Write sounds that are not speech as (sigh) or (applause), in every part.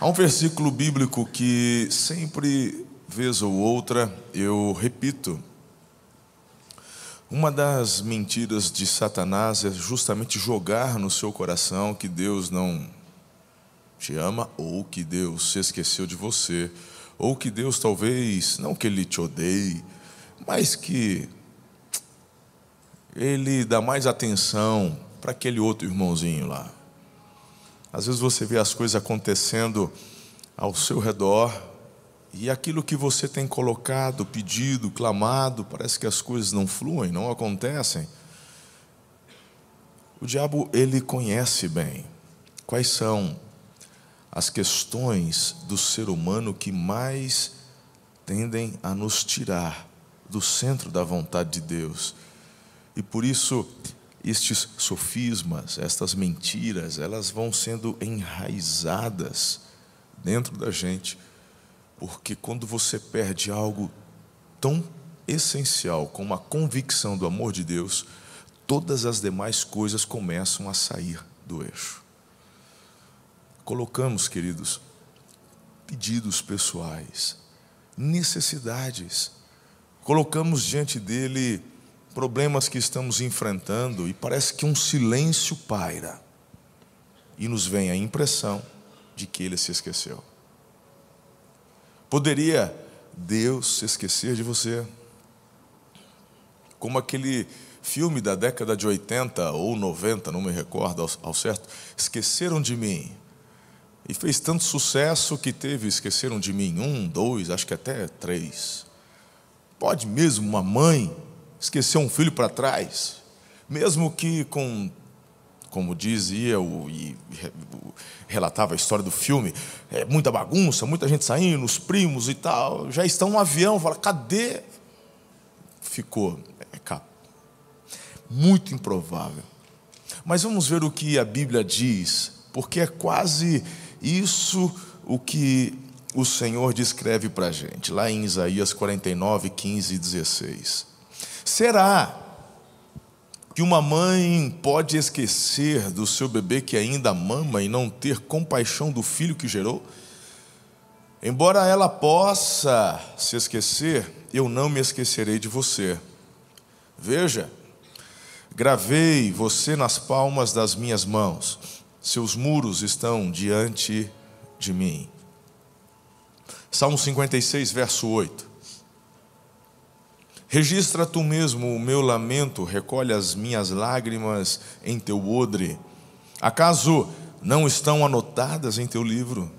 Há um versículo bíblico que sempre, vez ou outra, eu repito. Uma das mentiras de Satanás é justamente jogar no seu coração que Deus não te ama, ou que Deus se esqueceu de você, ou que Deus talvez, não que Ele te odeie, mas que Ele dá mais atenção para aquele outro irmãozinho lá. Às vezes você vê as coisas acontecendo ao seu redor e aquilo que você tem colocado, pedido, clamado, parece que as coisas não fluem, não acontecem. O diabo, ele conhece bem quais são as questões do ser humano que mais tendem a nos tirar do centro da vontade de Deus. E por isso estes sofismas, estas mentiras, elas vão sendo enraizadas dentro da gente, porque quando você perde algo tão essencial como a convicção do amor de Deus, todas as demais coisas começam a sair do eixo. Colocamos, queridos, pedidos pessoais, necessidades, colocamos diante dele problemas que estamos enfrentando e parece que um silêncio paira. E nos vem a impressão de que ele se esqueceu. Poderia Deus se esquecer de você? Como aquele filme da década de 80 ou 90, não me recordo ao, certo, Esqueceram de Mim. E fez tanto sucesso que teve Esqueceram de Mim um, dois, acho que até três. Pode mesmo uma mãe esquecer um filho para trás, mesmo que com, como dizia o, e relatava a história do filme, é, muita bagunça, muita gente saindo, os primos e tal, já estão no avião, fala, cadê? Ficou, é, muito improvável. Mas vamos ver o que a Bíblia diz, porque é quase isso o que o Senhor descreve para a gente, lá em Isaías 49, 15 e 16. Será que uma mãe pode esquecer do seu bebê que ainda mama e não ter compaixão do filho que gerou? Embora ela possa se esquecer, eu não me esquecerei de você. Veja, gravei você nas palmas das minhas mãos, seus muros estão diante de mim. Salmo 56, verso 8. Registra tu mesmo o meu lamento, recolhe as minhas lágrimas em teu odre. Acaso não estão anotadas em teu livro?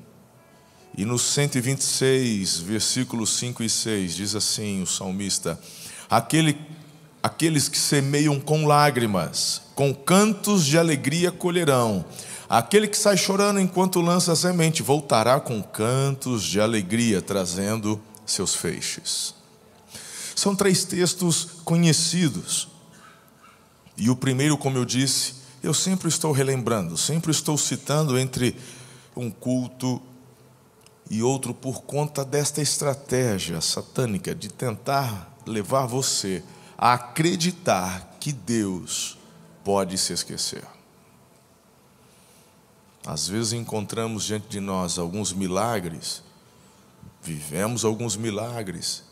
E no 126, versículos 5 e 6, diz assim o salmista: Aquele, Aqueles que semeiam com lágrimas, com cantos de alegria colherão. Aquele que sai chorando enquanto lança a semente, voltará com cantos de alegria, trazendo seus feixes. São três textos conhecidos. E o primeiro, como eu disse, eu sempre estou relembrando, sempre estou citando entre um culto e outro por conta desta estratégia satânica de tentar levar você a acreditar que Deus pode se esquecer. Às vezes encontramos diante de nós alguns milagres, vivemos alguns milagres,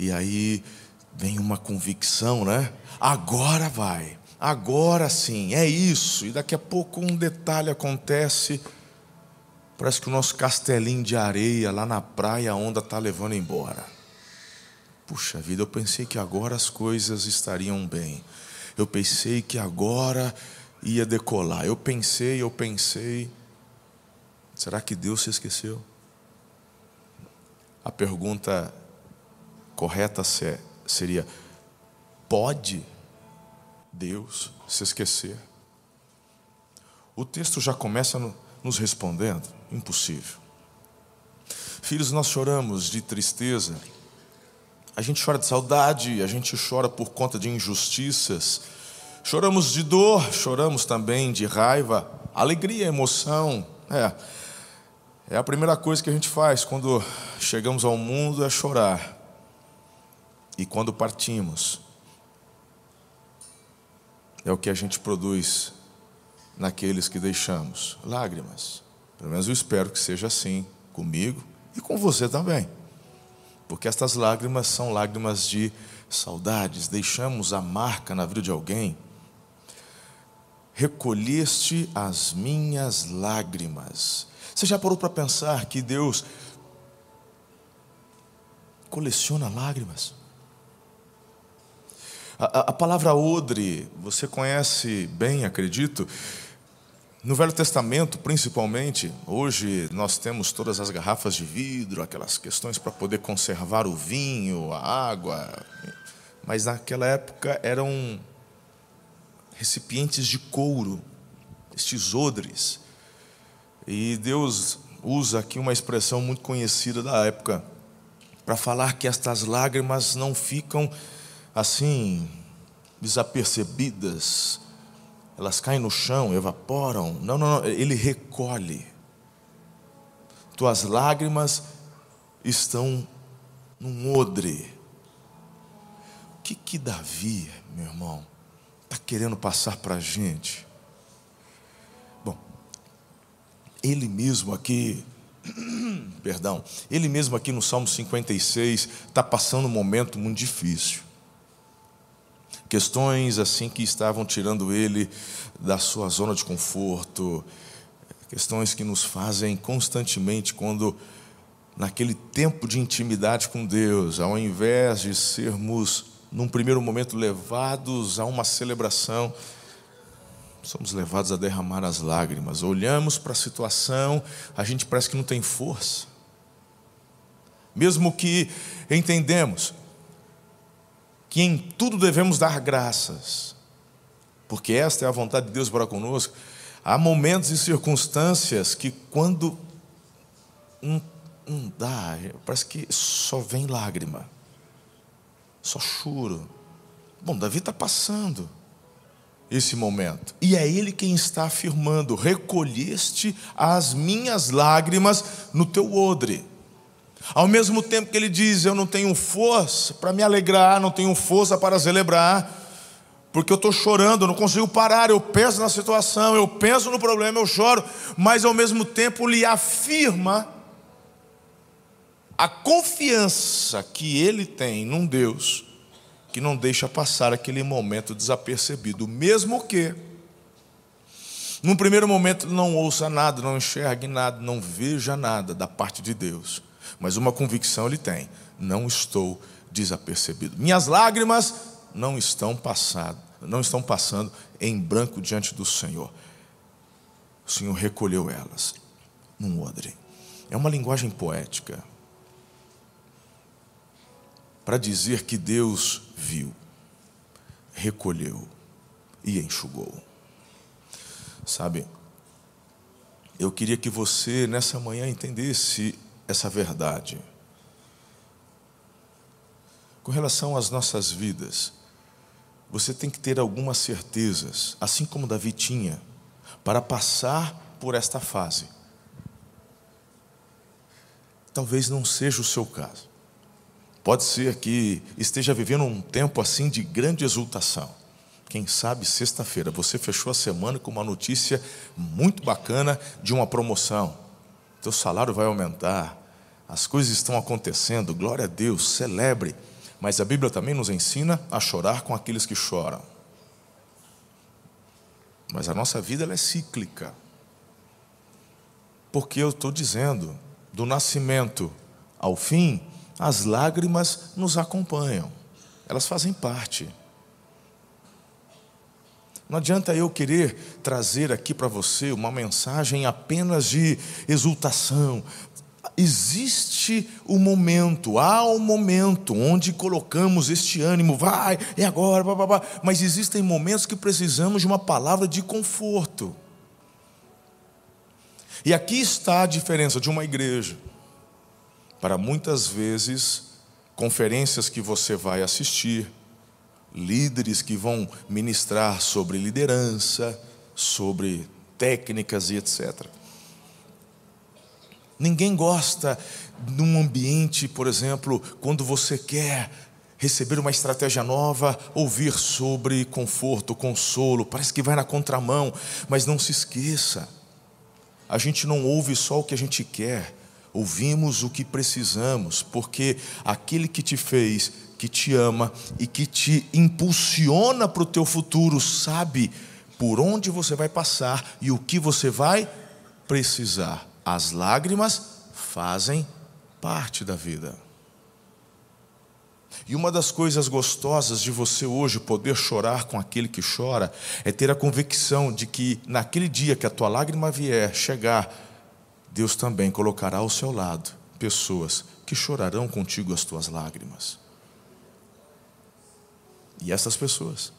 e aí vem uma convicção, né? Agora vai, agora sim, é isso. E daqui a pouco um detalhe acontece. Parece que o nosso castelinho de areia lá na praia a onda está levando embora. Puxa vida, eu pensei que agora as coisas estariam bem. Eu pensei que agora ia decolar. Eu pensei, eu pensei. Será que Deus se esqueceu? A pergunta correta seria: pode Deus se esquecer? O texto já começa nos respondendo: impossível. Filhos, nós choramos de tristeza, a gente chora de saudade, a gente chora por conta de injustiças, choramos de dor, choramos também de raiva, alegria, emoção. É, é a primeira coisa que a gente faz quando chegamos ao mundo é chorar. E quando partimos, é o que a gente produz naqueles que deixamos: lágrimas, Pelo menos eu espero que seja assim comigo e com você também. Porque estas lágrimas são lágrimas de saudades, deixamos a marca na vida de alguém. Recolheste as minhas lágrimas. Você já parou para pensar que Deus coleciona lágrimas? A, palavra odre, você conhece bem, acredito. No Velho Testamento, principalmente, hoje nós temos todas as garrafas de vidro, aquelas questões para poder conservar o vinho, a água. Mas naquela época eram recipientes de couro, estes odres. E Deus usa aqui uma expressão muito conhecida da época para falar que estas lágrimas não ficam assim, desapercebidas, elas caem no chão, evaporam. Não, não, não, ele recolhe. Tuas lágrimas estão num odre. O que que Davi, meu irmão, está querendo passar para a gente? Bom, ele mesmo aqui, (clears throat) perdão, ele mesmo aqui no Salmo 56 está passando um momento muito difícil questões assim que estavam tirando ele da sua zona de conforto, questões que nos fazem constantemente quando naquele tempo de intimidade com Deus, ao invés de sermos num primeiro momento levados a uma celebração, somos levados a derramar as lágrimas. Olhamos para a situação, a gente parece que não tem força. Mesmo que entendemos que em tudo devemos dar graças, porque esta é a vontade de Deus para conosco. Há momentos e circunstâncias que, quando não dá, parece que só vem lágrima, só choro. Bom, Davi está passando esse momento, e é ele quem está afirmando: recolheste as minhas lágrimas no teu odre. Ao mesmo tempo que ele diz: Eu não tenho força para me alegrar, não tenho força para celebrar, porque eu estou chorando, não consigo parar, eu penso na situação, eu penso no problema, eu choro, mas ao mesmo tempo lhe afirma a confiança que ele tem num Deus que não deixa passar aquele momento desapercebido, mesmo que, num primeiro momento, não ouça nada, não enxergue nada, não veja nada da parte de Deus mas uma convicção ele tem: não estou desapercebido. Minhas lágrimas não estão passando, não estão passando em branco diante do Senhor. O Senhor recolheu elas num odre. É uma linguagem poética para dizer que Deus viu, recolheu e enxugou. Sabe, eu queria que você nessa manhã entendesse essa verdade. Com relação às nossas vidas, você tem que ter algumas certezas, assim como Davi tinha, para passar por esta fase. Talvez não seja o seu caso. Pode ser que esteja vivendo um tempo assim de grande exultação. Quem sabe sexta-feira você fechou a semana com uma notícia muito bacana de uma promoção. Teu salário vai aumentar, as coisas estão acontecendo, glória a Deus, celebre. Mas a Bíblia também nos ensina a chorar com aqueles que choram. Mas a nossa vida ela é cíclica. Porque eu estou dizendo, do nascimento ao fim, as lágrimas nos acompanham, elas fazem parte. Não adianta eu querer trazer aqui para você uma mensagem apenas de exultação, existe o momento, há um momento onde colocamos este ânimo, vai, é agora, blá, blá, blá. mas existem momentos que precisamos de uma palavra de conforto. E aqui está a diferença de uma igreja. Para muitas vezes, conferências que você vai assistir, líderes que vão ministrar sobre liderança, sobre técnicas e etc. Ninguém gosta num ambiente, por exemplo, quando você quer receber uma estratégia nova, ouvir sobre conforto, consolo, parece que vai na contramão, mas não se esqueça. a gente não ouve só o que a gente quer, ouvimos o que precisamos, porque aquele que te fez, que te ama e que te impulsiona para o teu futuro, sabe por onde você vai passar e o que você vai precisar. As lágrimas fazem parte da vida. E uma das coisas gostosas de você hoje poder chorar com aquele que chora é ter a convicção de que naquele dia que a tua lágrima vier chegar, Deus também colocará ao seu lado pessoas que chorarão contigo as tuas lágrimas. E essas pessoas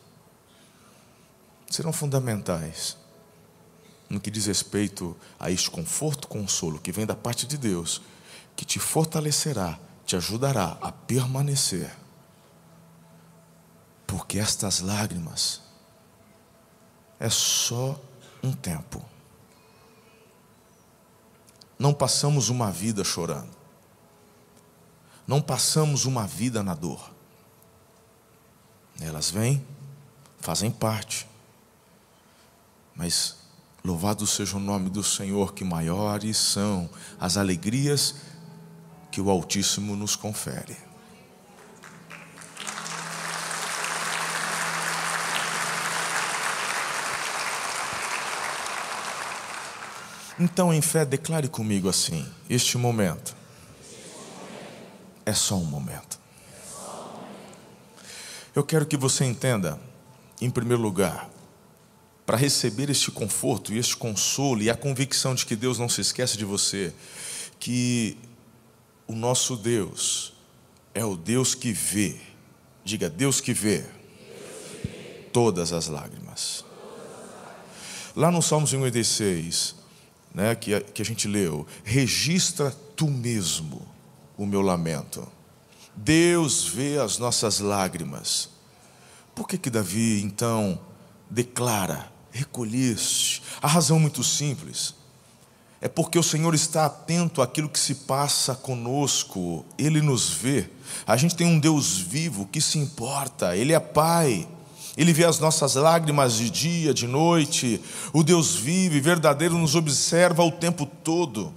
serão fundamentais no que diz respeito a este conforto, consolo que vem da parte de Deus, que te fortalecerá, te ajudará a permanecer. Porque estas lágrimas é só um tempo. Não passamos uma vida chorando. Não passamos uma vida na dor. Elas vêm, fazem parte. Mas louvado seja o nome do Senhor, que maiores são as alegrias que o Altíssimo nos confere. Então, em fé, declare comigo assim: este momento é só um momento. Eu quero que você entenda, em primeiro lugar, para receber este conforto e este consolo e a convicção de que Deus não se esquece de você, que o nosso Deus é o Deus que vê, diga, Deus que vê, todas as lágrimas. Lá no Salmo 56, né, que, a, que a gente leu, registra tu mesmo o meu lamento. Deus vê as nossas lágrimas. Por que que Davi então declara: recolheste? A razão muito simples. É porque o Senhor está atento àquilo que se passa conosco, Ele nos vê. A gente tem um Deus vivo que se importa, Ele é Pai, Ele vê as nossas lágrimas de dia, de noite. O Deus vivo verdadeiro nos observa o tempo todo.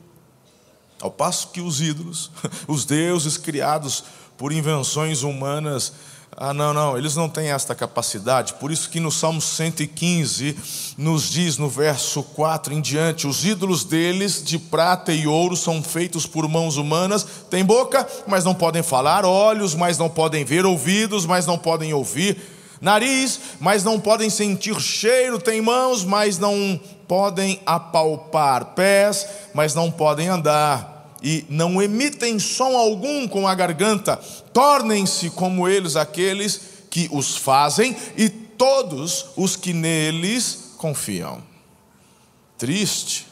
Ao passo que os ídolos, (laughs) os deuses criados por invenções humanas. Ah, não, não, eles não têm esta capacidade. Por isso que no Salmo 115 nos diz no verso 4 em diante: os ídolos deles de prata e ouro são feitos por mãos humanas, têm boca, mas não podem falar, olhos, mas não podem ver, ouvidos, mas não podem ouvir, nariz, mas não podem sentir cheiro, têm mãos, mas não podem apalpar, pés, mas não podem andar e não emitem som algum com a garganta, tornem-se como eles aqueles que os fazem e todos os que neles confiam. Triste.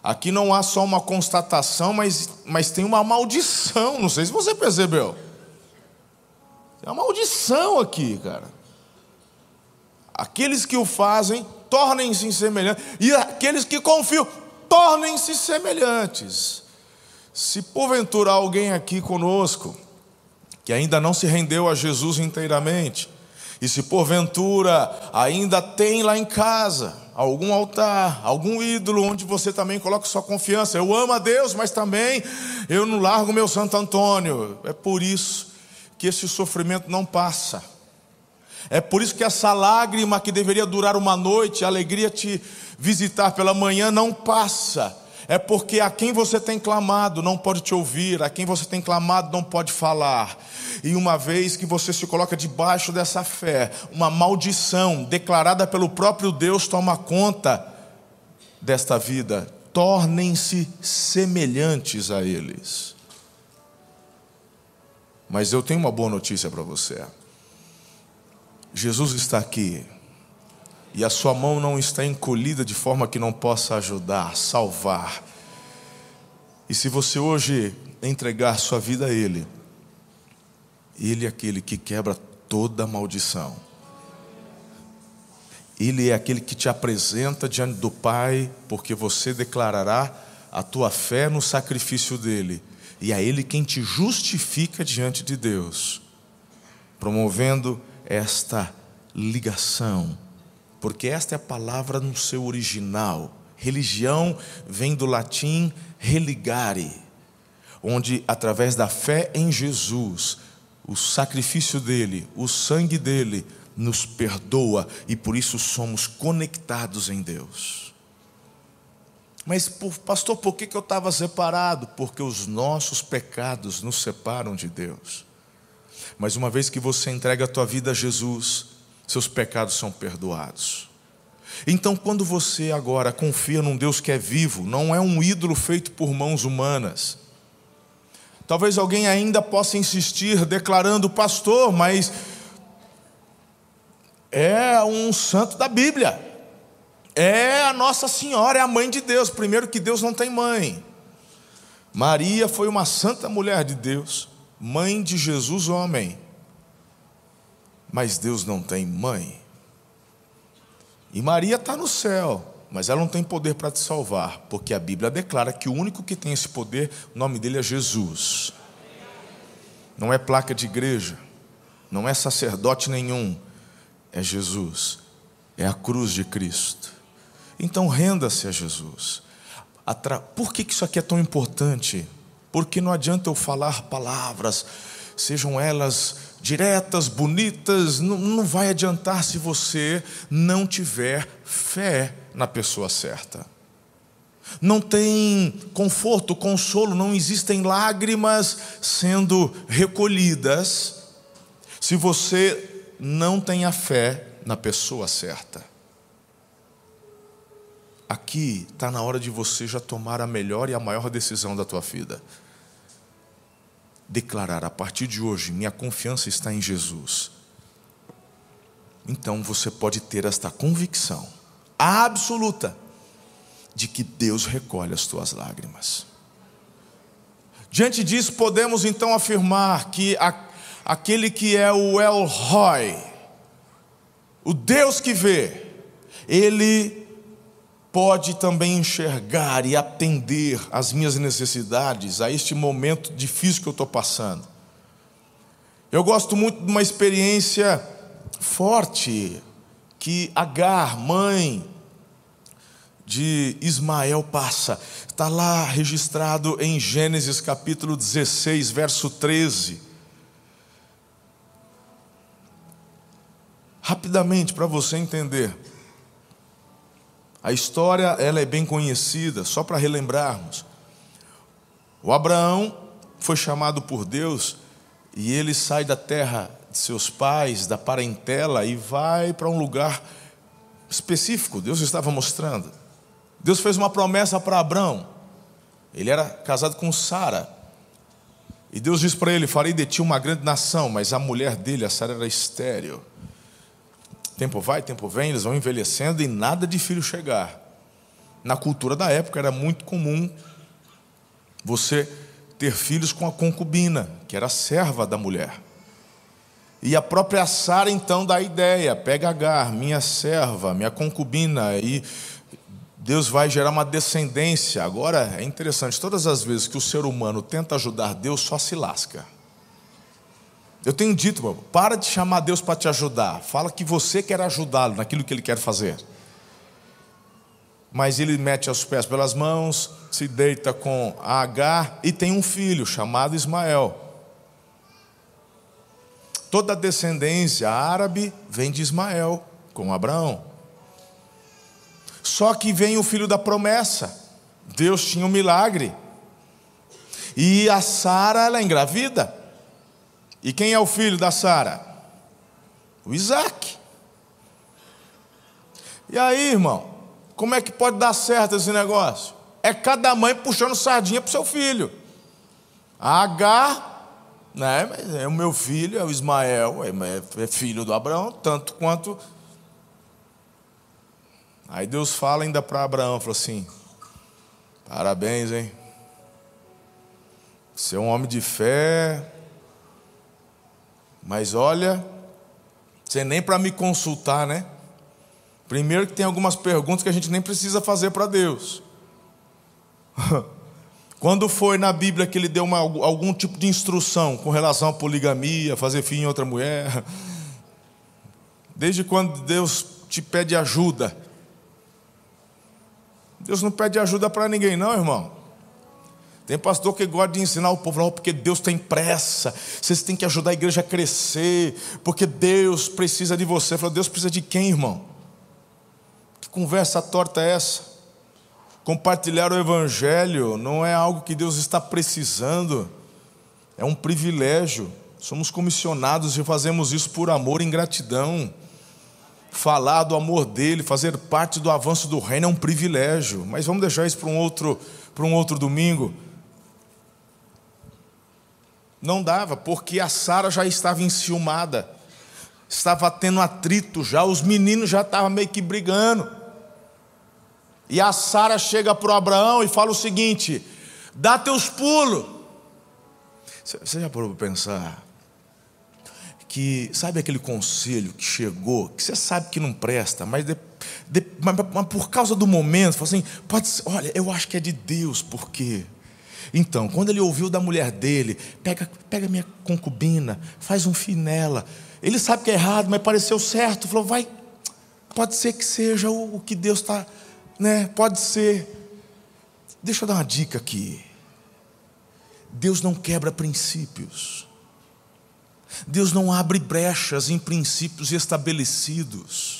Aqui não há só uma constatação, mas, mas tem uma maldição. Não sei se você percebeu. Tem uma maldição aqui, cara. Aqueles que o fazem, tornem-se semelhantes. E aqueles que confiam, tornem-se semelhantes. Se porventura alguém aqui conosco que ainda não se rendeu a Jesus inteiramente, e se porventura ainda tem lá em casa algum altar, algum ídolo onde você também coloca sua confiança, eu amo a Deus, mas também eu não largo meu Santo Antônio. É por isso que esse sofrimento não passa. É por isso que essa lágrima que deveria durar uma noite, a alegria te visitar pela manhã, não passa. É porque a quem você tem clamado não pode te ouvir, a quem você tem clamado não pode falar. E uma vez que você se coloca debaixo dessa fé, uma maldição declarada pelo próprio Deus toma conta desta vida. Tornem-se semelhantes a eles. Mas eu tenho uma boa notícia para você. Jesus está aqui. E a sua mão não está encolhida de forma que não possa ajudar, salvar. E se você hoje entregar sua vida a Ele, Ele é aquele que quebra toda maldição. Ele é aquele que te apresenta diante do Pai, porque você declarará a tua fé no sacrifício dele, e é Ele quem te justifica diante de Deus, promovendo esta ligação, porque esta é a palavra no seu original, Religião vem do latim religare, onde através da fé em Jesus, o sacrifício dele, o sangue dele, nos perdoa e por isso somos conectados em Deus. Mas, pastor, por que eu estava separado? Porque os nossos pecados nos separam de Deus. Mas uma vez que você entrega a tua vida a Jesus, seus pecados são perdoados. Então, quando você agora confia num Deus que é vivo, não é um ídolo feito por mãos humanas. Talvez alguém ainda possa insistir declarando, pastor, mas é um santo da Bíblia. É a Nossa Senhora, é a mãe de Deus. Primeiro que Deus não tem mãe. Maria foi uma santa mulher de Deus, mãe de Jesus, homem. Mas Deus não tem mãe. E Maria está no céu, mas ela não tem poder para te salvar, porque a Bíblia declara que o único que tem esse poder, o nome dele é Jesus. Não é placa de igreja, não é sacerdote nenhum, é Jesus, é a cruz de Cristo. Então renda-se a Jesus. Por que isso aqui é tão importante? Porque não adianta eu falar palavras, sejam elas diretas, bonitas, não, não vai adiantar se você não tiver fé na pessoa certa. Não tem conforto, consolo, não existem lágrimas sendo recolhidas se você não tenha fé na pessoa certa. Aqui está na hora de você já tomar a melhor e a maior decisão da tua vida. Declarar a partir de hoje, minha confiança está em Jesus. Então você pode ter esta convicção absoluta de que Deus recolhe as tuas lágrimas. Diante disso, podemos então afirmar que aquele que é o El Roy, o Deus que vê, ele pode também enxergar e atender às minhas necessidades, a este momento difícil que eu estou passando. Eu gosto muito de uma experiência forte que Agar, mãe de Ismael, passa. Está lá registrado em Gênesis capítulo 16, verso 13. Rapidamente para você entender. A história ela é bem conhecida, só para relembrarmos. O Abraão foi chamado por Deus e ele sai da terra de seus pais, da parentela e vai para um lugar específico. Deus estava mostrando. Deus fez uma promessa para Abraão. Ele era casado com Sara. E Deus disse para ele: Farei de ti uma grande nação, mas a mulher dele, a Sara, era estéril. Tempo vai, tempo vem, eles vão envelhecendo e nada de filho chegar. Na cultura da época era muito comum você ter filhos com a concubina, que era serva da mulher. E a própria Sara então dá a ideia: pega Agar, minha serva, minha concubina, e Deus vai gerar uma descendência. Agora é interessante, todas as vezes que o ser humano tenta ajudar Deus, só se lasca. Eu tenho dito, meu, para de chamar Deus para te ajudar. Fala que você quer ajudá-lo naquilo que ele quer fazer. Mas ele mete os pés pelas mãos, se deita com Agar e tem um filho chamado Ismael. Toda a descendência árabe vem de Ismael, com Abraão. Só que vem o filho da promessa. Deus tinha um milagre. E a Sara, ela é engravida. E quem é o filho da Sara? O Isaac. E aí, irmão, como é que pode dar certo esse negócio? É cada mãe puxando sardinha para o seu filho. A Agar, né, é o meu filho, é o Ismael, é, é filho do Abraão, tanto quanto. Aí Deus fala ainda para Abraão, falou assim: parabéns, hein? Você é um homem de fé, mas olha, você nem para me consultar, né? Primeiro que tem algumas perguntas que a gente nem precisa fazer para Deus. (laughs) Quando foi na Bíblia que ele deu uma, algum tipo de instrução com relação à poligamia, fazer filho em outra mulher? Desde quando Deus te pede ajuda? Deus não pede ajuda para ninguém, não, irmão. Tem pastor que gosta de ensinar o povo, não, porque Deus tem pressa, vocês têm que ajudar a igreja a crescer, porque Deus precisa de você. Falou, Deus precisa de quem, irmão? Que conversa torta é essa? Compartilhar o Evangelho não é algo que Deus está precisando, é um privilégio. Somos comissionados e fazemos isso por amor e gratidão. Falar do amor dele, fazer parte do avanço do reino é um privilégio. Mas vamos deixar isso para um outro, para um outro domingo. Não dava, porque a Sara já estava enciumada, estava tendo atrito já, os meninos já estavam meio que brigando. E a Sara chega para o Abraão e fala o seguinte: dá teus pulos. Você já parou para pensar? Que sabe aquele conselho que chegou, que você sabe que não presta, mas, de, de, mas, mas por causa do momento, assim, pode ser, olha, eu acho que é de Deus, por quê? Então, quando ele ouviu da mulher dele, pega, pega minha concubina, faz um fim nela. Ele sabe que é errado, mas pareceu certo. Falou, vai, pode ser que seja o, o que Deus está, né? Pode ser. Deixa eu dar uma dica aqui. Deus não quebra princípios. Deus não abre brechas em princípios estabelecidos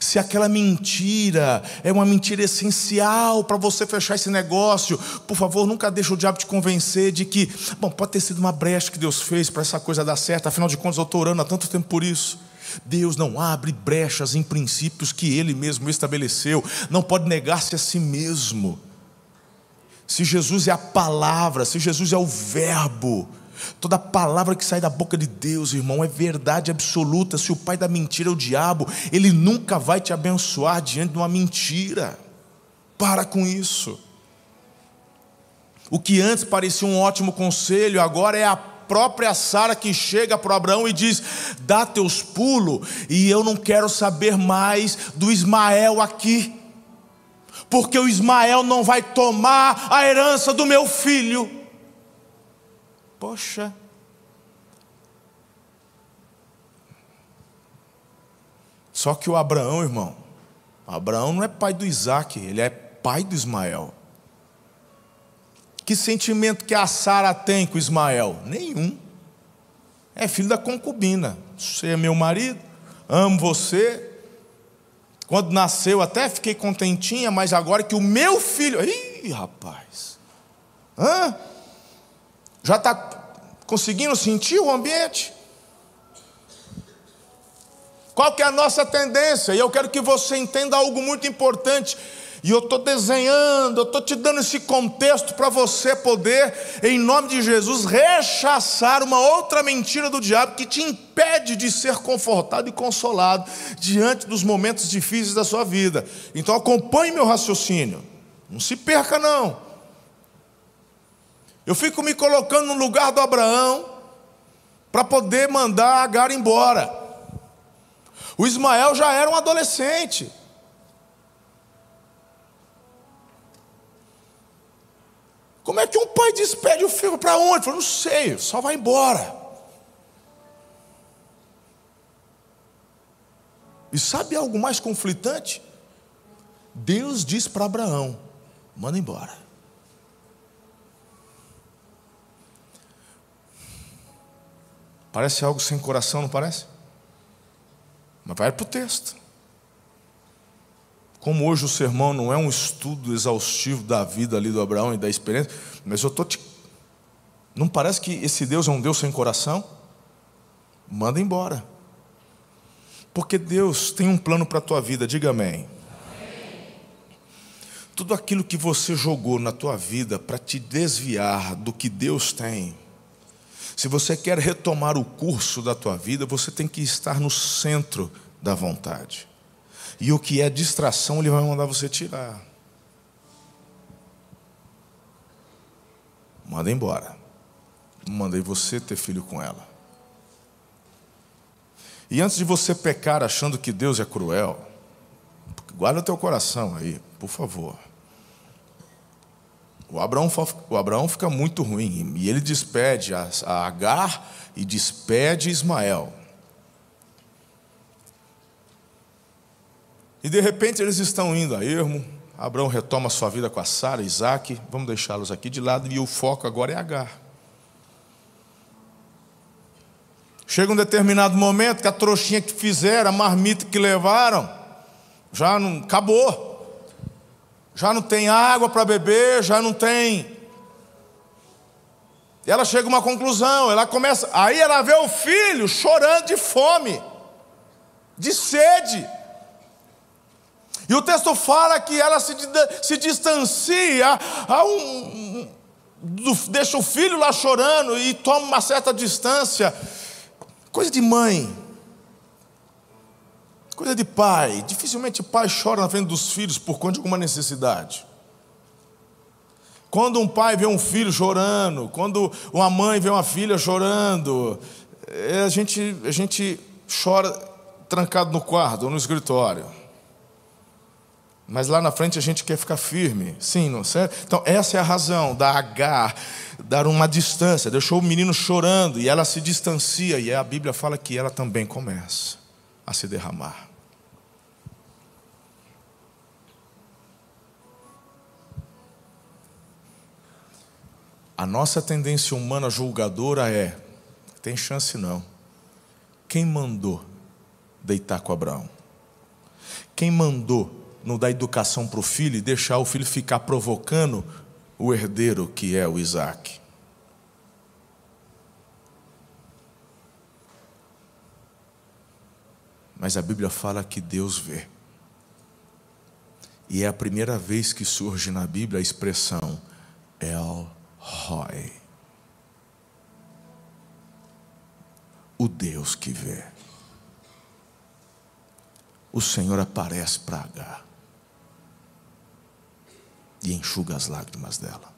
se aquela mentira é uma mentira essencial para você fechar esse negócio, por favor, nunca deixe o diabo te convencer de que, bom, pode ter sido uma brecha que Deus fez para essa coisa dar certo, afinal de contas eu estou orando há tanto tempo por isso. Deus não abre brechas em princípios que Ele mesmo estabeleceu, não pode negar-se a si mesmo. Se Jesus é a palavra, se Jesus é o Verbo, Toda palavra que sai da boca de Deus, irmão, é verdade absoluta. Se o pai da mentira é o diabo, ele nunca vai te abençoar diante de uma mentira. Para com isso. O que antes parecia um ótimo conselho, agora é a própria Sara que chega para Abraão e diz: Dá teus pulos, e eu não quero saber mais do Ismael aqui, porque o Ismael não vai tomar a herança do meu filho. Poxa. Só que o Abraão, irmão, Abraão não é pai do Isaac, ele é pai do Ismael. Que sentimento que a Sara tem com Ismael? Nenhum. É filho da concubina. Você é meu marido, amo você. Quando nasceu, até fiquei contentinha, mas agora que o meu filho. Ih, rapaz. Hã? Já está conseguindo sentir o ambiente? Qual que é a nossa tendência? E eu quero que você entenda algo muito importante. E eu estou desenhando, eu estou te dando esse contexto para você poder, em nome de Jesus, rechaçar uma outra mentira do diabo que te impede de ser confortado e consolado diante dos momentos difíceis da sua vida. Então acompanhe meu raciocínio. Não se perca, não. Eu fico me colocando no lugar do Abraão para poder mandar Agar embora. O Ismael já era um adolescente. Como é que um pai despede o filho para onde? Falou, não sei, só vai embora. E sabe algo mais conflitante? Deus diz para Abraão: manda embora. Parece algo sem coração, não parece? Mas vai para o texto. Como hoje o sermão não é um estudo exaustivo da vida ali do Abraão e da experiência, mas eu estou te. Não parece que esse Deus é um Deus sem coração? Manda embora. Porque Deus tem um plano para a tua vida, diga amém. amém. Tudo aquilo que você jogou na tua vida para te desviar do que Deus tem, se você quer retomar o curso da tua vida, você tem que estar no centro da vontade. E o que é distração, ele vai mandar você tirar. Manda embora. Mandei você ter filho com ela. E antes de você pecar achando que Deus é cruel, guarda o teu coração aí, por favor. O Abraão, o Abraão fica muito ruim e ele despede a, a Agar e despede Ismael. E de repente eles estão indo a ermo, Abraão retoma sua vida com a Sara, Isaac, vamos deixá-los aqui de lado, e o foco agora é Agar. Chega um determinado momento que a trouxinha que fizeram, a marmita que levaram, já não acabou. Já não tem água para beber, já não tem. E ela chega a uma conclusão, ela começa, aí ela vê o filho chorando de fome, de sede. E o texto fala que ela se, se distancia a um, deixa o filho lá chorando e toma uma certa distância. Coisa de mãe, coisa de pai. Dificilmente pai chora na frente dos filhos por conta de alguma necessidade. Quando um pai vê um filho chorando, quando uma mãe vê uma filha chorando, é, a gente, a gente chora trancado no quarto ou no escritório. Mas lá na frente a gente quer ficar firme. Sim, não certo? Então, essa é a razão da H, dar uma distância. Deixou o menino chorando e ela se distancia. E a Bíblia fala que ela também começa a se derramar. A nossa tendência humana julgadora é: tem chance não. Quem mandou deitar com Abraão? Quem mandou não dar educação para o filho e deixar o filho ficar provocando o herdeiro que é o Isaac. Mas a Bíblia fala que Deus vê. E é a primeira vez que surge na Bíblia a expressão El Roy. O Deus que vê. O Senhor aparece para Agar e enxuga as lágrimas dela.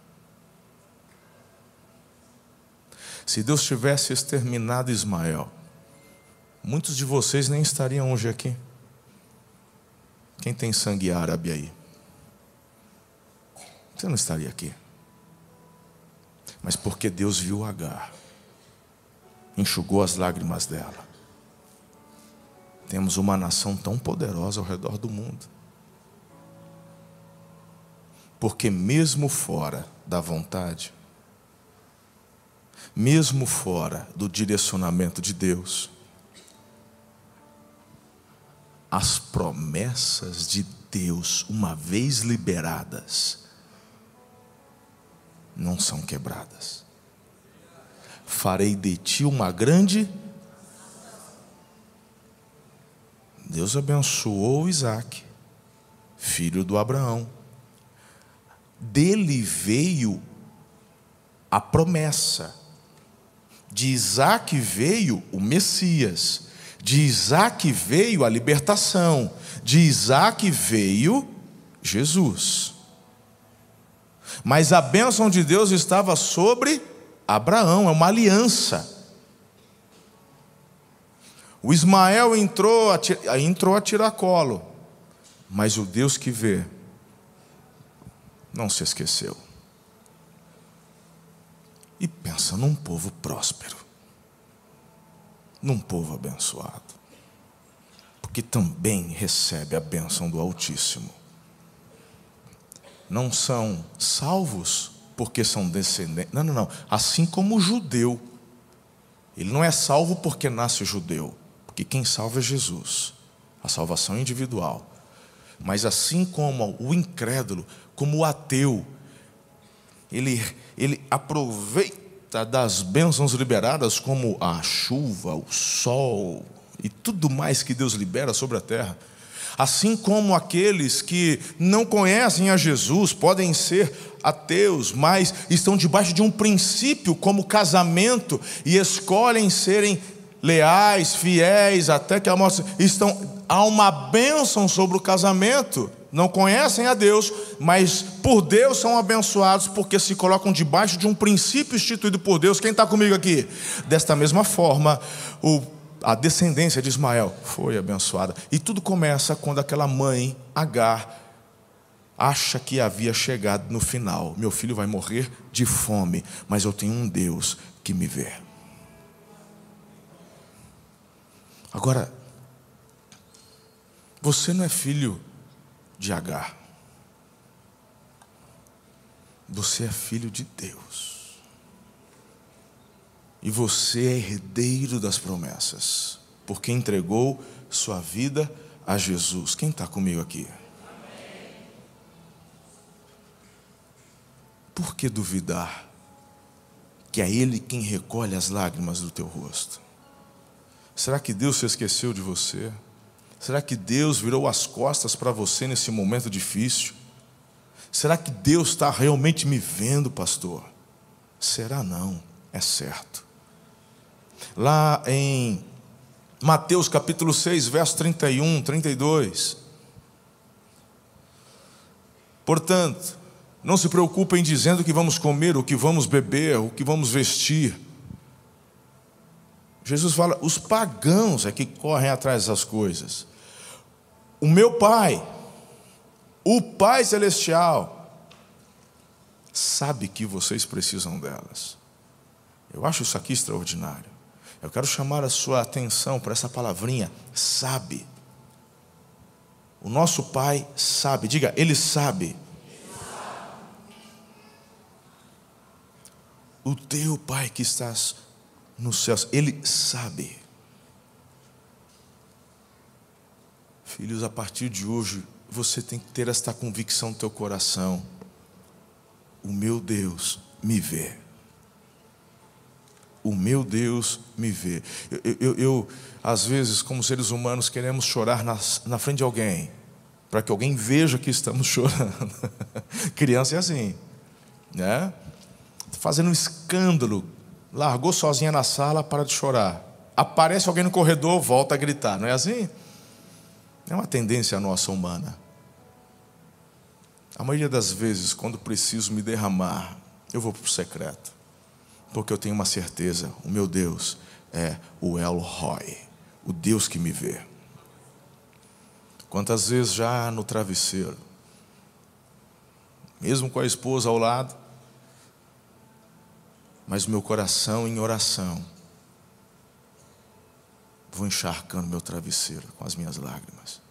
Se Deus tivesse exterminado Ismael, muitos de vocês nem estariam hoje aqui. Quem tem sangue árabe aí? Você não estaria aqui. Mas porque Deus viu Agar, enxugou as lágrimas dela. Temos uma nação tão poderosa ao redor do mundo. Porque mesmo fora da vontade, mesmo fora do direcionamento de Deus, as promessas de Deus, uma vez liberadas, não são quebradas. Farei de ti uma grande. Deus abençoou Isaac, filho do Abraão dele veio a promessa. De Isaac veio o Messias. De Isaac veio a libertação. De Isaac veio Jesus. Mas a bênção de Deus estava sobre Abraão, é uma aliança. O Ismael entrou a, entrou a mas o Deus que vê não se esqueceu. E pensa num povo próspero, num povo abençoado, porque também recebe a bênção do Altíssimo. Não são salvos porque são descendentes. Não, não, não. Assim como o judeu. Ele não é salvo porque nasce judeu, porque quem salva é Jesus. A salvação individual. Mas assim como o incrédulo como o ateu, ele, ele aproveita das bênçãos liberadas, como a chuva, o sol e tudo mais que Deus libera sobre a terra. Assim como aqueles que não conhecem a Jesus podem ser ateus, mas estão debaixo de um princípio como casamento e escolhem serem leais, fiéis, até que a morte estão há uma bênção sobre o casamento não conhecem a Deus, mas por Deus são abençoados porque se colocam debaixo de um princípio instituído por Deus. Quem está comigo aqui? Desta mesma forma, o, a descendência de Ismael foi abençoada. E tudo começa quando aquela mãe, Agar, acha que havia chegado no final. Meu filho vai morrer de fome, mas eu tenho um Deus que me vê. Agora, você não é filho de Agar. Você é filho de Deus. E você é herdeiro das promessas, porque entregou sua vida a Jesus. Quem está comigo aqui? Por que duvidar que é Ele quem recolhe as lágrimas do teu rosto? Será que Deus se esqueceu de você? Será que Deus virou as costas para você nesse momento difícil? Será que Deus está realmente me vendo, pastor? Será não, é certo. Lá em Mateus capítulo 6, verso 31, 32. Portanto, não se preocupem dizendo o que vamos comer, o que vamos beber, o que vamos vestir. Jesus fala: os pagãos é que correm atrás dessas coisas. O meu Pai, o Pai Celestial, sabe que vocês precisam delas. Eu acho isso aqui extraordinário. Eu quero chamar a sua atenção para essa palavrinha, sabe. O nosso Pai sabe, diga, Ele sabe. O teu Pai que estás nos céus, Ele sabe. Filhos, a partir de hoje, você tem que ter esta convicção no teu coração. O meu Deus me vê. O meu Deus me vê. Eu, eu, eu às vezes, como seres humanos, queremos chorar na, na frente de alguém, para que alguém veja que estamos (laughs) chorando. Criança é assim, né? fazendo um escândalo, largou sozinha na sala, para de chorar. Aparece alguém no corredor, volta a gritar, não é assim? É uma tendência nossa humana. A maioria das vezes, quando preciso me derramar, eu vou para o secreto, porque eu tenho uma certeza: o meu Deus é o El Roy, o Deus que me vê. Quantas vezes já no travesseiro, mesmo com a esposa ao lado, mas meu coração em oração, vou encharcando meu travesseiro com as minhas lágrimas.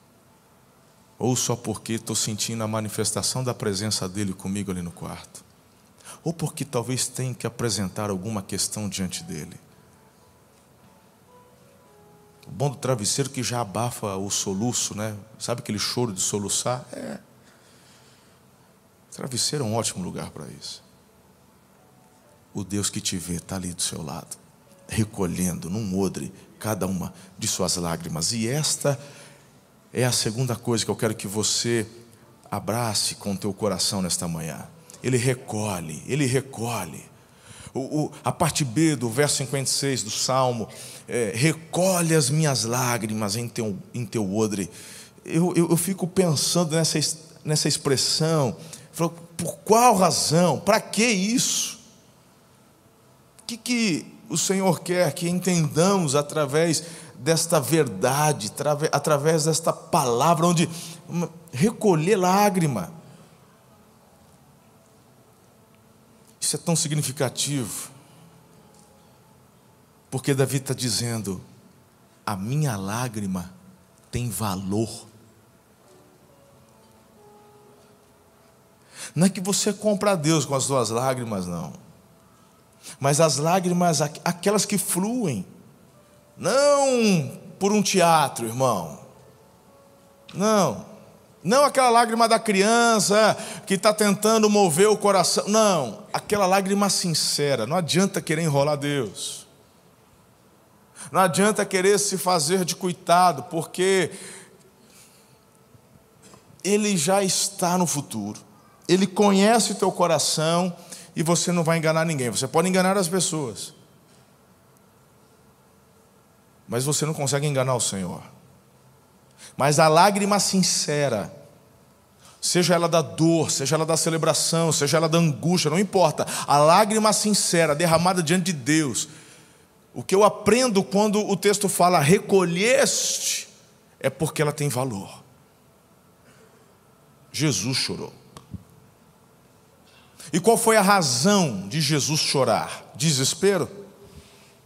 Ou só porque estou sentindo a manifestação da presença dele comigo ali no quarto. Ou porque talvez tenha que apresentar alguma questão diante dele. O bom do travesseiro que já abafa o soluço, né? Sabe aquele choro de soluçar? É. O travesseiro é um ótimo lugar para isso o Deus que te vê está ali do seu lado, recolhendo num odre cada uma de suas lágrimas. E esta é a segunda coisa que eu quero que você abrace com o teu coração nesta manhã. Ele recolhe, ele recolhe. O, o, a parte B do verso 56 do Salmo, é, recolhe as minhas lágrimas em teu, em teu odre. Eu, eu, eu fico pensando nessa, nessa expressão, por qual razão? Para que isso? O que, que o Senhor quer que entendamos através desta verdade, através desta palavra, onde recolher lágrima. Isso é tão significativo, porque Davi está dizendo: a minha lágrima tem valor. Não é que você compra a Deus com as suas lágrimas, não. Mas as lágrimas, aquelas que fluem, não por um teatro, irmão, não, não aquela lágrima da criança que está tentando mover o coração, não, aquela lágrima sincera, não adianta querer enrolar Deus, não adianta querer se fazer de coitado, porque Ele já está no futuro, Ele conhece o teu coração, e você não vai enganar ninguém. Você pode enganar as pessoas, mas você não consegue enganar o Senhor. Mas a lágrima sincera, seja ela da dor, seja ela da celebração, seja ela da angústia, não importa, a lágrima sincera derramada diante de Deus, o que eu aprendo quando o texto fala recolheste, é porque ela tem valor. Jesus chorou. E qual foi a razão de Jesus chorar? Desespero?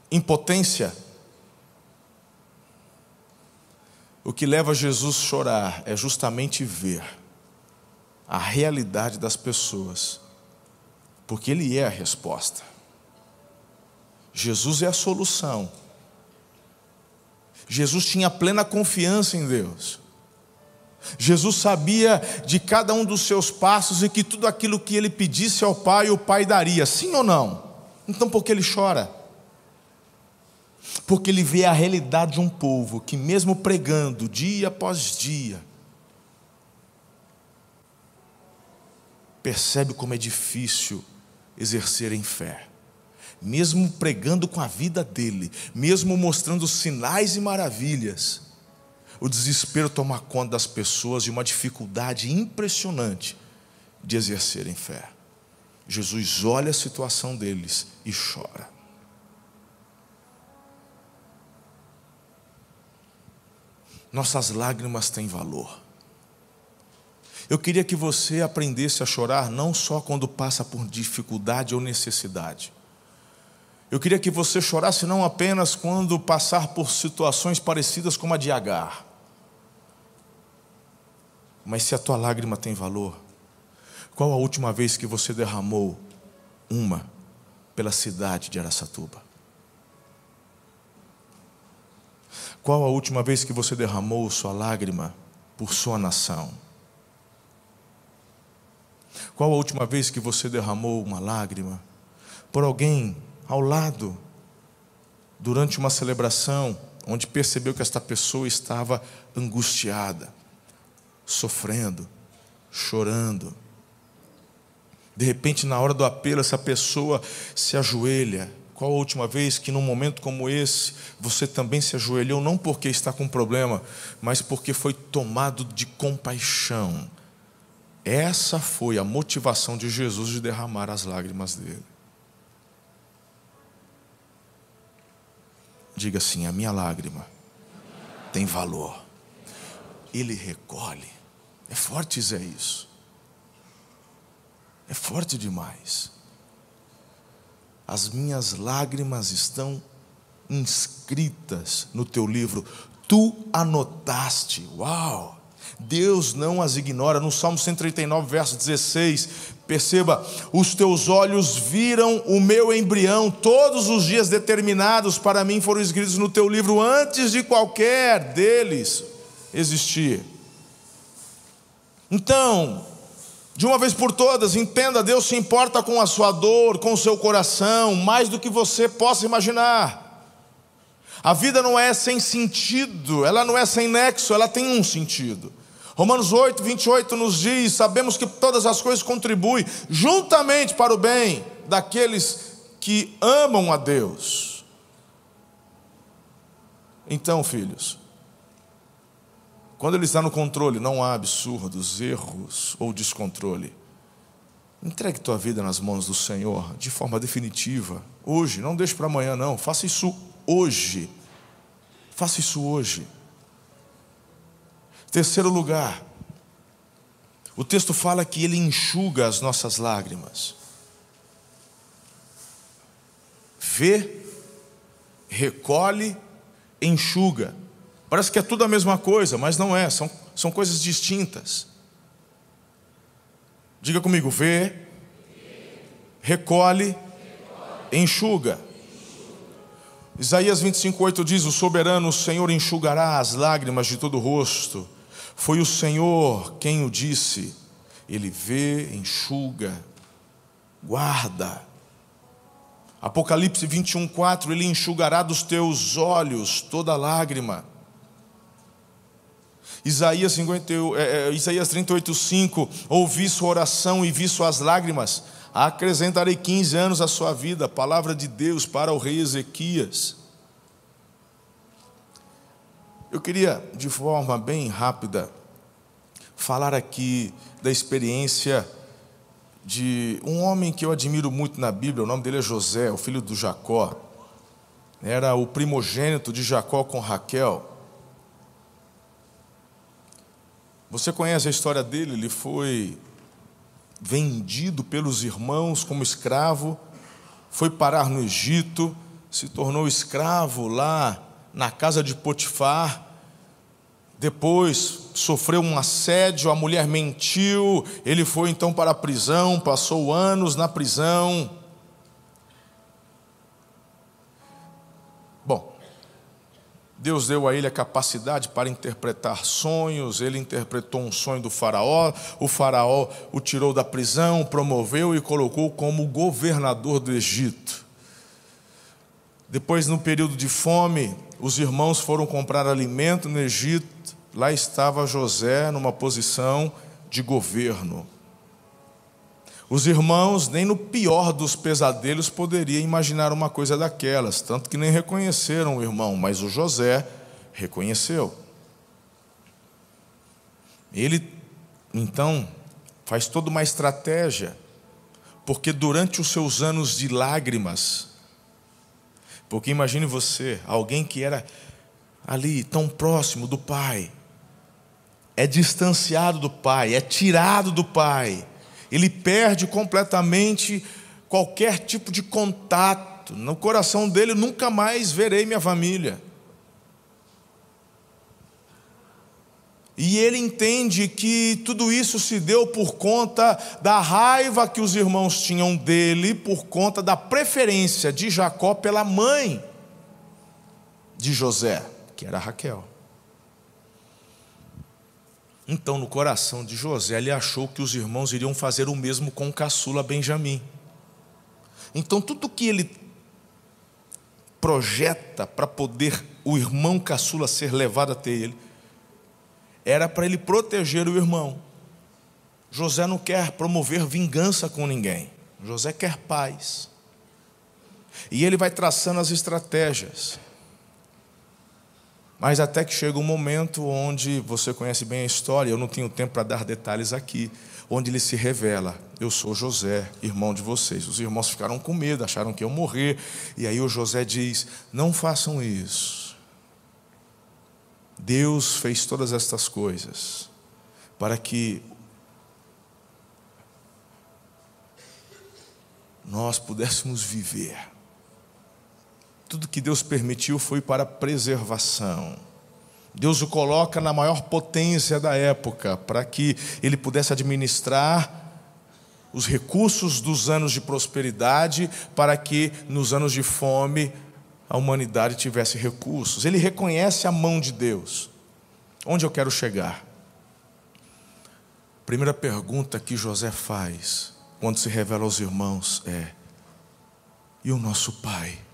Impotência? O que leva Jesus a chorar é justamente ver a realidade das pessoas Porque Ele é a resposta. Jesus é a solução. Jesus tinha plena confiança em Deus. Jesus sabia de cada um dos seus passos e que tudo aquilo que ele pedisse ao Pai, o Pai daria, sim ou não? Então por que ele chora? Porque ele vê a realidade de um povo que, mesmo pregando dia após dia, percebe como é difícil exercer em fé. Mesmo pregando com a vida dele, mesmo mostrando sinais e maravilhas, o desespero toma conta das pessoas e uma dificuldade impressionante de exercerem fé. Jesus olha a situação deles e chora. Nossas lágrimas têm valor. Eu queria que você aprendesse a chorar não só quando passa por dificuldade ou necessidade. Eu queria que você chorasse não apenas quando passar por situações parecidas com a de Agar. Mas se a tua lágrima tem valor, qual a última vez que você derramou uma pela cidade de Araçatuba? Qual a última vez que você derramou sua lágrima por sua nação? Qual a última vez que você derramou uma lágrima por alguém ao lado durante uma celebração onde percebeu que esta pessoa estava angustiada? sofrendo, chorando. De repente, na hora do apelo, essa pessoa se ajoelha. Qual a última vez que, num momento como esse, você também se ajoelhou, não porque está com problema, mas porque foi tomado de compaixão? Essa foi a motivação de Jesus de derramar as lágrimas dele. Diga assim: a minha lágrima tem valor. Ele recolhe é forte Zé isso. É forte demais. As minhas lágrimas estão inscritas no teu livro. Tu anotaste. Uau! Deus não as ignora. No Salmo 139, verso 16, perceba: os teus olhos viram o meu embrião, todos os dias determinados para mim foram escritos no teu livro antes de qualquer deles existir. Então, de uma vez por todas, entenda: Deus se importa com a sua dor, com o seu coração, mais do que você possa imaginar. A vida não é sem sentido, ela não é sem nexo, ela tem um sentido. Romanos 8, 28 nos diz: Sabemos que todas as coisas contribuem juntamente para o bem daqueles que amam a Deus. Então, filhos, quando Ele está no controle, não há absurdos, erros ou descontrole. Entregue tua vida nas mãos do Senhor de forma definitiva, hoje, não deixe para amanhã, não. Faça isso hoje. Faça isso hoje. Terceiro lugar, o texto fala que Ele enxuga as nossas lágrimas. Vê, recolhe, enxuga. Parece que é tudo a mesma coisa, mas não é, são, são coisas distintas. Diga comigo: vê, recolhe, enxuga. Isaías 25,8 diz: O soberano, o Senhor, enxugará as lágrimas de todo o rosto. Foi o Senhor quem o disse. Ele vê, enxuga, guarda. Apocalipse 21,4: Ele enxugará dos teus olhos toda lágrima. Isaías, 50, é, é, Isaías 38, 5: Ouvi sua oração e vi suas lágrimas, acrescentarei 15 anos à sua vida. Palavra de Deus para o rei Ezequias. Eu queria, de forma bem rápida, falar aqui da experiência de um homem que eu admiro muito na Bíblia, o nome dele é José, o filho do Jacó. Era o primogênito de Jacó com Raquel. Você conhece a história dele? Ele foi vendido pelos irmãos como escravo, foi parar no Egito, se tornou escravo lá na casa de Potifar. Depois sofreu um assédio, a mulher mentiu, ele foi então para a prisão, passou anos na prisão. Deus deu a ele a capacidade para interpretar sonhos, ele interpretou um sonho do Faraó, o Faraó o tirou da prisão, promoveu e colocou como governador do Egito. Depois, no período de fome, os irmãos foram comprar alimento no Egito lá estava José numa posição de governo. Os irmãos, nem no pior dos pesadelos, poderiam imaginar uma coisa daquelas, tanto que nem reconheceram o irmão, mas o José reconheceu. Ele, então, faz toda uma estratégia, porque durante os seus anos de lágrimas, porque imagine você, alguém que era ali tão próximo do pai, é distanciado do Pai, é tirado do Pai, ele perde completamente qualquer tipo de contato. No coração dele, nunca mais verei minha família. E ele entende que tudo isso se deu por conta da raiva que os irmãos tinham dele, por conta da preferência de Jacó pela mãe de José, que era Raquel. Então, no coração de José, ele achou que os irmãos iriam fazer o mesmo com o caçula Benjamim. Então, tudo que ele projeta para poder o irmão caçula ser levado até ele, era para ele proteger o irmão. José não quer promover vingança com ninguém. José quer paz. E ele vai traçando as estratégias. Mas até que chega um momento onde você conhece bem a história, eu não tenho tempo para dar detalhes aqui, onde ele se revela: Eu sou José, irmão de vocês. Os irmãos ficaram com medo, acharam que iam morrer, e aí o José diz: Não façam isso. Deus fez todas estas coisas para que nós pudéssemos viver. Tudo que Deus permitiu foi para preservação. Deus o coloca na maior potência da época, para que ele pudesse administrar os recursos dos anos de prosperidade, para que nos anos de fome a humanidade tivesse recursos. Ele reconhece a mão de Deus. Onde eu quero chegar? Primeira pergunta que José faz quando se revela aos irmãos é: e o nosso pai?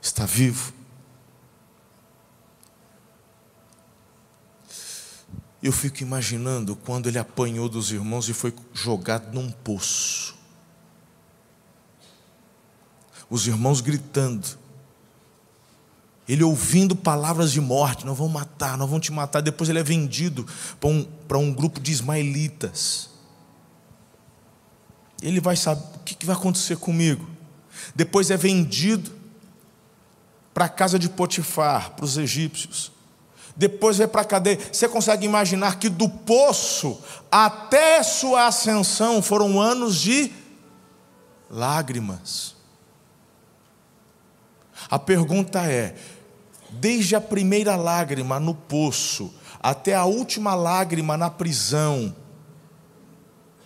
Está vivo. Eu fico imaginando quando ele apanhou dos irmãos e foi jogado num poço. Os irmãos gritando. Ele ouvindo palavras de morte: não vão matar, não vão te matar. Depois ele é vendido para um, para um grupo de ismaelitas. Ele vai saber o que vai acontecer comigo. Depois é vendido para a casa de Potifar, para os egípcios. Depois vai para a cadeia. Você consegue imaginar que do poço até sua ascensão foram anos de lágrimas. A pergunta é: desde a primeira lágrima no poço até a última lágrima na prisão,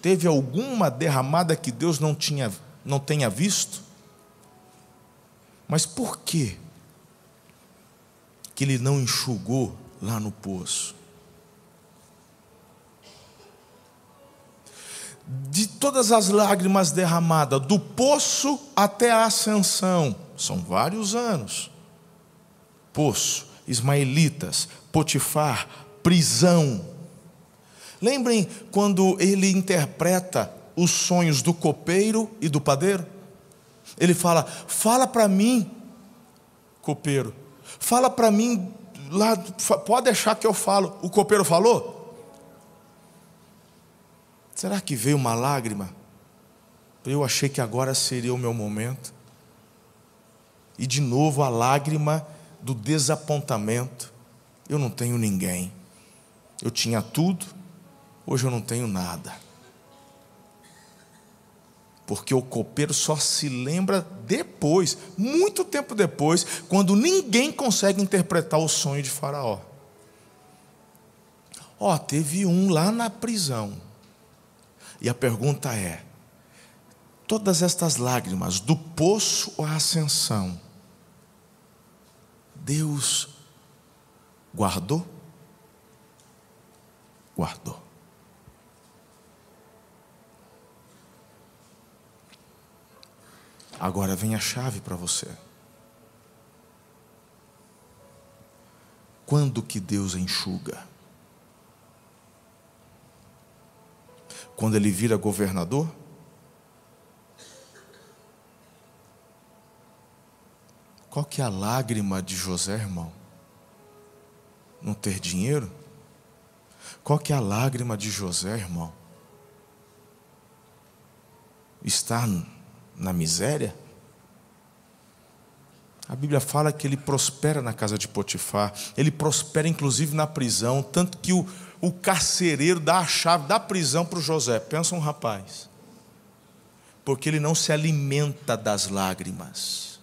teve alguma derramada que Deus não tinha não tenha visto? Mas por quê? Que ele não enxugou lá no poço. De todas as lágrimas derramadas, do poço até a ascensão, são vários anos. Poço, ismaelitas, Potifar, prisão. Lembrem quando ele interpreta os sonhos do copeiro e do padeiro? Ele fala: Fala para mim, copeiro, Fala para mim lá, pode deixar que eu falo. O copeiro falou? Será que veio uma lágrima? Eu achei que agora seria o meu momento. E de novo a lágrima do desapontamento. Eu não tenho ninguém. Eu tinha tudo, hoje eu não tenho nada. Porque o copeiro só se lembra depois, muito tempo depois, quando ninguém consegue interpretar o sonho de Faraó. Ó, oh, teve um lá na prisão. E a pergunta é: todas estas lágrimas, do poço à ascensão, Deus guardou? Guardou. Agora vem a chave para você. Quando que Deus enxuga? Quando ele vira governador? Qual que é a lágrima de José, irmão? Não ter dinheiro? Qual que é a lágrima de José, irmão? Estar na miséria? A Bíblia fala que ele prospera na casa de Potifar, ele prospera inclusive na prisão, tanto que o, o carcereiro dá a chave da prisão para o José. Pensa um rapaz. Porque ele não se alimenta das lágrimas,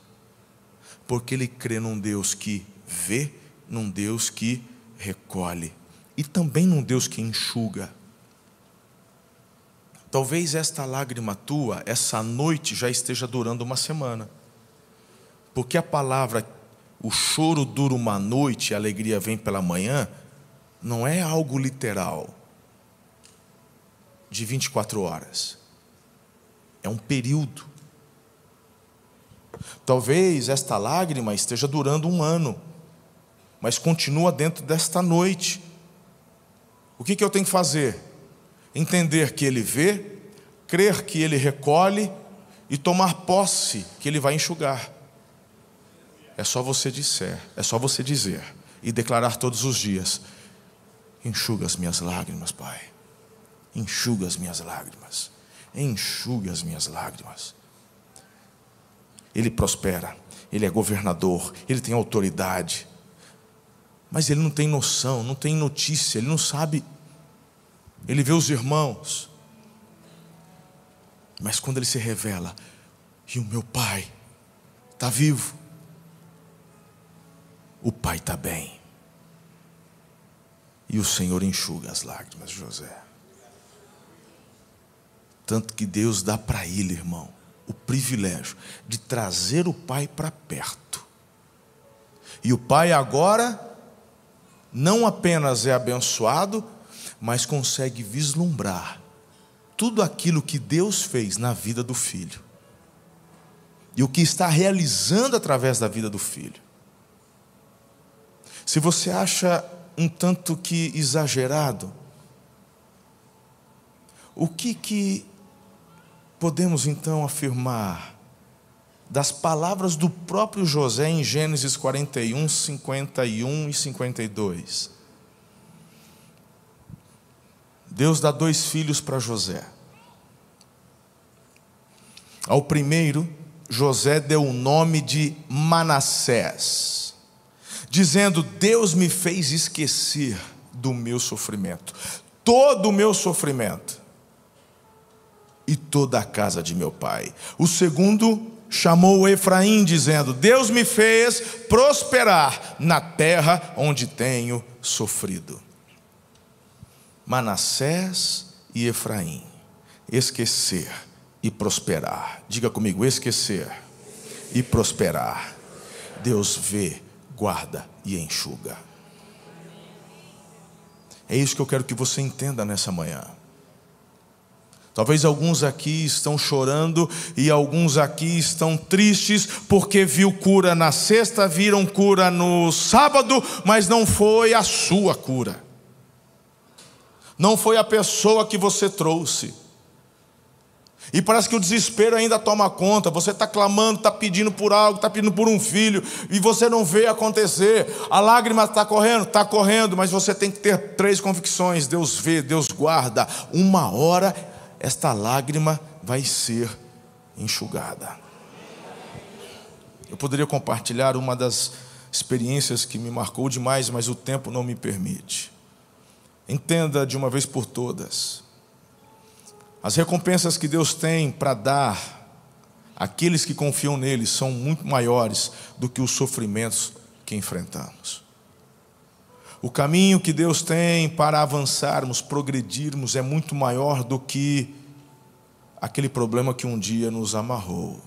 porque ele crê num Deus que vê, num Deus que recolhe, e também num Deus que enxuga. Talvez esta lágrima tua, essa noite, já esteja durando uma semana. Porque a palavra, o choro dura uma noite, a alegria vem pela manhã, não é algo literal, de 24 horas. É um período. Talvez esta lágrima esteja durando um ano, mas continua dentro desta noite. O que, que eu tenho que fazer? Entender que Ele vê, crer que Ele recolhe e tomar posse que Ele vai enxugar. É só você dizer, é só você dizer e declarar todos os dias: enxuga as minhas lágrimas, Pai. Enxuga as minhas lágrimas. Enxuga as minhas lágrimas. Ele prospera, ele é governador, ele tem autoridade. Mas ele não tem noção, não tem notícia, ele não sabe ele vê os irmãos. Mas quando ele se revela, e o meu pai está vivo, o pai está bem. E o Senhor enxuga as lágrimas de José. Tanto que Deus dá para ele, irmão, o privilégio de trazer o pai para perto. E o pai agora não apenas é abençoado, mas consegue vislumbrar tudo aquilo que Deus fez na vida do filho e o que está realizando através da vida do filho. Se você acha um tanto que exagerado, o que que podemos então afirmar das palavras do próprio José em Gênesis 41, 51 e 52? Deus dá dois filhos para José. Ao primeiro, José deu o nome de Manassés, dizendo: Deus me fez esquecer do meu sofrimento, todo o meu sofrimento e toda a casa de meu pai. O segundo chamou Efraim, dizendo: Deus me fez prosperar na terra onde tenho sofrido. Manassés e Efraim. Esquecer e prosperar. Diga comigo: esquecer e prosperar. Deus vê, guarda e enxuga. É isso que eu quero que você entenda nessa manhã. Talvez alguns aqui estão chorando e alguns aqui estão tristes porque viu cura na sexta, viram cura no sábado, mas não foi a sua cura não foi a pessoa que você trouxe. E parece que o desespero ainda toma conta. Você está clamando, está pedindo por algo, está pedindo por um filho, e você não vê acontecer. A lágrima está correndo, está correndo, mas você tem que ter três convicções: Deus vê, Deus guarda. Uma hora esta lágrima vai ser enxugada. Eu poderia compartilhar uma das experiências que me marcou demais, mas o tempo não me permite. Entenda de uma vez por todas. As recompensas que Deus tem para dar àqueles que confiam nele são muito maiores do que os sofrimentos que enfrentamos. O caminho que Deus tem para avançarmos, progredirmos, é muito maior do que aquele problema que um dia nos amarrou.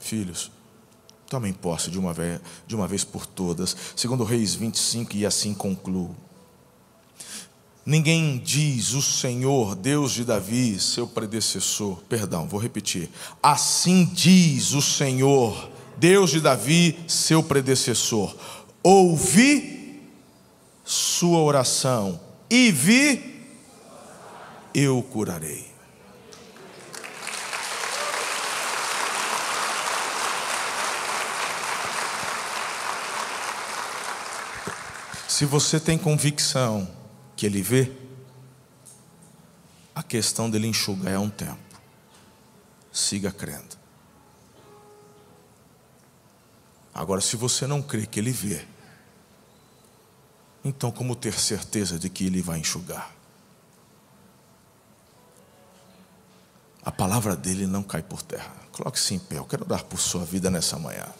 Filhos, tomem posse de uma vez, de uma vez por todas, segundo Reis 25, e assim concluo. Ninguém diz o Senhor, Deus de Davi, seu predecessor. Perdão, vou repetir. Assim diz o Senhor, Deus de Davi, seu predecessor. Ouvi sua oração e vi, eu curarei. Se você tem convicção que ele vê, a questão dele enxugar é um tempo. Siga crendo. Agora, se você não crê que ele vê, então como ter certeza de que ele vai enxugar? A palavra dele não cai por terra. Coloque-se em pé. Eu quero dar por sua vida nessa manhã.